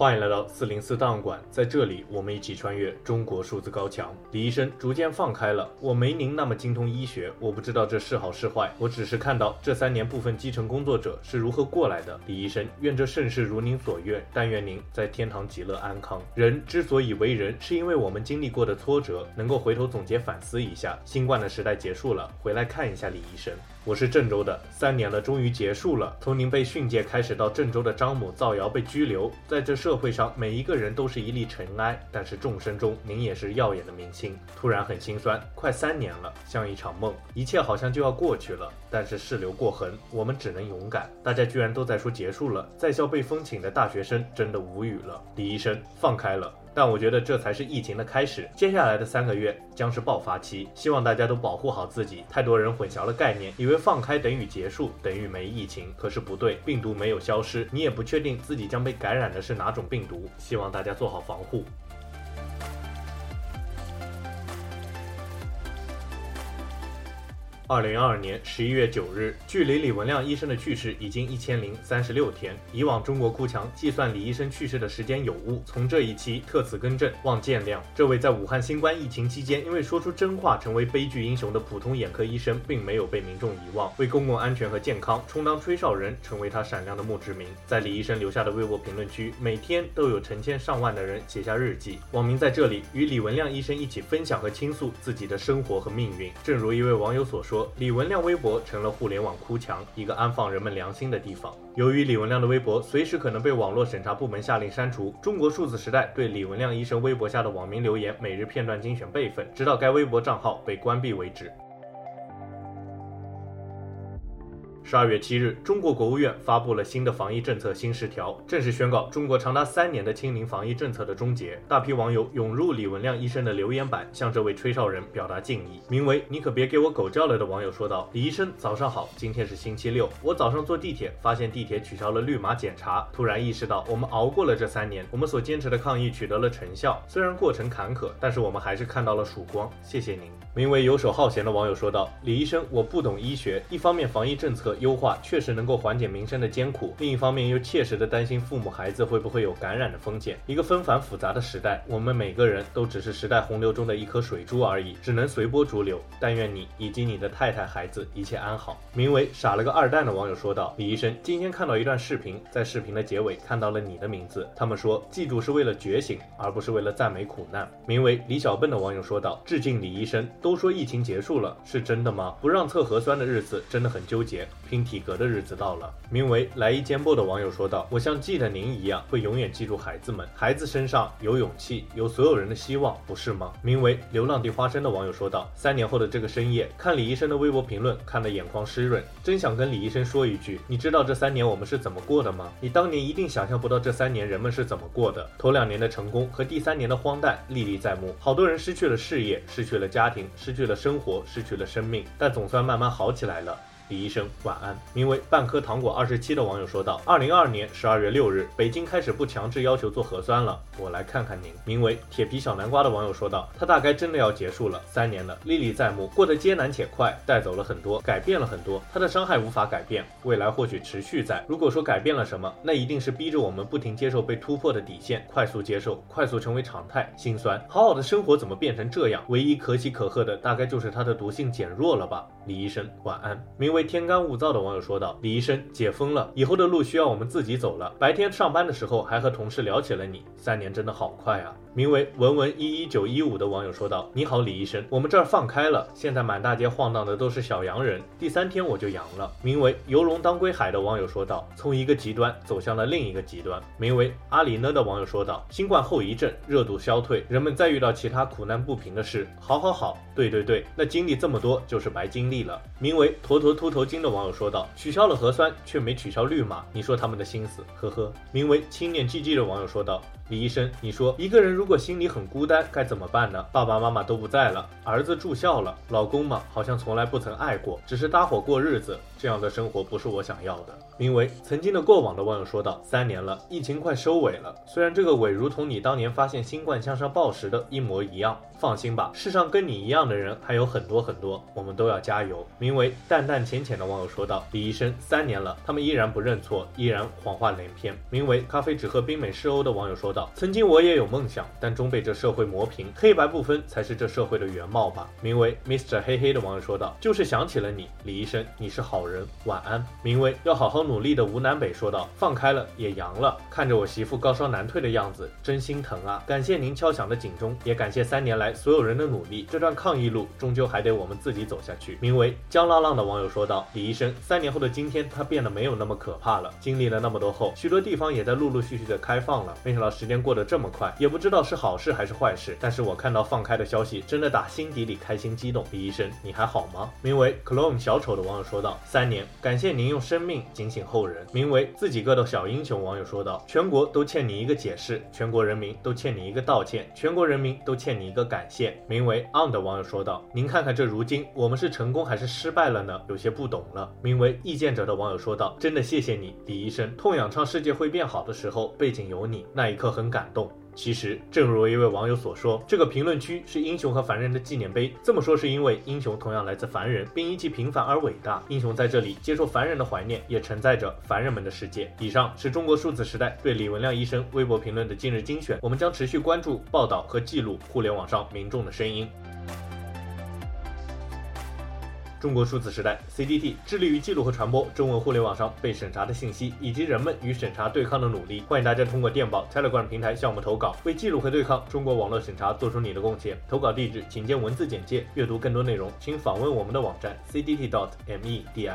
欢迎来到四零四档案馆，在这里我们一起穿越中国数字高墙。李医生逐渐放开了，我没您那么精通医学，我不知道这是好是坏，我只是看到这三年部分基层工作者是如何过来的。李医生，愿这盛世如您所愿，但愿您在天堂极乐安康。人之所以为人，是因为我们经历过的挫折，能够回头总结反思一下。新冠的时代结束了，回来看一下李医生。我是郑州的，三年了，终于结束了。从您被训诫开始，到郑州的张某造谣被拘留，在这社社会上，每一个人都是一粒尘埃，但是众生中，您也是耀眼的明星。突然很心酸，快三年了，像一场梦，一切好像就要过去了。但是事流过痕，我们只能勇敢。大家居然都在说结束了，在校被封寝的大学生真的无语了。李医生，放开了。但我觉得这才是疫情的开始，接下来的三个月将是爆发期，希望大家都保护好自己。太多人混淆了概念，以为放开等于结束，等于没疫情，可是不对，病毒没有消失，你也不确定自己将被感染的是哪种病毒，希望大家做好防护。二零二二年十一月九日，距离李文亮医生的去世已经一千零三十六天。以往中国哭墙计算李医生去世的时间有误，从这一期特此更正，望见谅。这位在武汉新冠疫情期间因为说出真话成为悲剧英雄的普通眼科医生，并没有被民众遗忘，为公共安全和健康充当吹哨人，成为他闪亮的墓志铭。在李医生留下的微博评论区，每天都有成千上万的人写下日记，网民在这里与李文亮医生一起分享和倾诉自己的生活和命运。正如一位网友所说。李文亮微博成了互联网哭墙，一个安放人们良心的地方。由于李文亮的微博随时可能被网络审查部门下令删除，中国数字时代对李文亮医生微博下的网民留言每日片段精选备份，直到该微博账号被关闭为止。十二月七日，中国国务院发布了新的防疫政策新十条，正式宣告中国长达三年的清零防疫政策的终结。大批网友涌入李文亮医生的留言板，向这位吹哨人表达敬意。名为“你可别给我狗叫了”的网友说道：“李医生，早上好，今天是星期六，我早上坐地铁，发现地铁取消了绿码检查，突然意识到我们熬过了这三年，我们所坚持的抗疫取得了成效。虽然过程坎坷，但是我们还是看到了曙光。谢谢您。”名为“游手好闲”的网友说道：“李医生，我不懂医学，一方面防疫政策。”优化确实能够缓解民生的艰苦，另一方面又切实的担心父母孩子会不会有感染的风险。一个纷繁复杂的时代，我们每个人都只是时代洪流中的一颗水珠而已，只能随波逐流。但愿你以及你的太太孩子一切安好。名为“傻了个二蛋”的网友说道：“李医生，今天看到一段视频，在视频的结尾看到了你的名字。他们说，记住是为了觉醒，而不是为了赞美苦难。”名为“李小笨”的网友说道：“致敬李医生。都说疫情结束了，是真的吗？不让测核酸的日子真的很纠结。拼体。”格的日子到了，名为“来一肩膊”的网友说道：“我像记得您一样，会永远记住孩子们。孩子身上有勇气，有所有人的希望，不是吗？”名为“流浪地花生”的网友说道：“三年后的这个深夜，看李医生的微博评论，看得眼眶湿润，真想跟李医生说一句：你知道这三年我们是怎么过的吗？你当年一定想象不到这三年人们是怎么过的。头两年的成功和第三年的荒诞历历在目，好多人失去了事业，失去了家庭，失去了生活，失去了生命，但总算慢慢好起来了。”李医生晚安。名为半颗糖果二十七的网友说道：“二零二二年十二月六日，北京开始不强制要求做核酸了。我来看看您。”名为铁皮小南瓜的网友说道：“他大概真的要结束了，三年了，历历在目，过得艰难且快，带走了很多，改变了很多。他的伤害无法改变，未来或许持续在。如果说改变了什么，那一定是逼着我们不停接受被突破的底线，快速接受，快速成为常态。心酸，好好的生活怎么变成这样？唯一可喜可贺的，大概就是他的毒性减弱了吧。”李医生晚安。名为。天干物燥的网友说道：“李医生，解封了，以后的路需要我们自己走了。白天上班的时候还和同事聊起了你，三年真的好快啊。”名为文文一一九一五的网友说道：“你好，李医生，我们这儿放开了，现在满大街晃荡的都是小阳人，第三天我就阳了。”名为游龙当归海的网友说道：“从一个极端走向了另一个极端。”名为阿里呢的网友说道：“新冠后遗症热度消退，人们再遇到其他苦难不平的事，好好好，对对对，那经历这么多就是白经历了。”名为坨坨头巾的网友说道：“取消了核酸，却没取消绿码，你说他们的心思，呵呵。”名为青念 GG 的网友说道。李医生，你说一个人如果心里很孤单，该怎么办呢？爸爸妈妈都不在了，儿子住校了，老公嘛，好像从来不曾爱过，只是搭伙过日子，这样的生活不是我想要的。名为曾经的过往的网友说道：“三年了，疫情快收尾了，虽然这个尾如同你当年发现新冠向上报时的一模一样，放心吧，世上跟你一样的人还有很多很多，我们都要加油。”名为淡淡浅浅的网友说道：“李医生，三年了，他们依然不认错，依然谎话连篇。”名为“咖啡只喝冰美式欧”的网友说道：“曾经我也有梦想，但终被这社会磨平，黑白不分才是这社会的原貌吧。”名为 “Mr. 黑黑”的网友说道：“就是想起了你，李医生，你是好人，晚安。”名为“要好好努力”的吴南北说道：“放开了，也阳了，看着我媳妇高烧难退的样子，真心疼啊！感谢您敲响的警钟，也感谢三年来所有人的努力。这段抗疫路终究还得我们自己走下去。”名为“江浪浪”的网友说说道：“李医生，三年后的今天，他变得没有那么可怕了。经历了那么多后，许多地方也在陆陆续续的开放了。没想到时间过得这么快，也不知道是好事还是坏事。但是我看到放开的消息，真的打心底里开心激动。李医生，你还好吗？”名为 “clone 小丑”的网友说道：“三年，感谢您用生命警醒后人。”名为“自己个的小英雄”网友说道：“全国都欠你一个解释，全国人民都欠你一个道歉，全国人民都欠你一个感谢。”名为 “on” 的网友说道：“您看看这如今，我们是成功还是失败了呢？有些不懂了。”名为“意见者”的网友说道：“真的谢谢你，李医生。痛仰唱世界会变好的时候，背景有你，那一刻很感动。”其实，正如一位网友所说，这个评论区是英雄和凡人的纪念碑。这么说是因为英雄同样来自凡人，并因其平凡而伟大。英雄在这里接受凡人的怀念，也承载着凡人们的世界。以上是中国数字时代对李文亮医生微博评论的今日精选。我们将持续关注、报道和记录互联网上民众的声音。中国数字时代 （CDT） 致力于记录和传播中文互联网上被审查的信息，以及人们与审查对抗的努力。欢迎大家通过电报 Telegram 平台向我们投稿，为记录和对抗中国网络审查做出你的贡献。投稿地址请见文字简介。阅读更多内容，请访问我们的网站 cdt.media。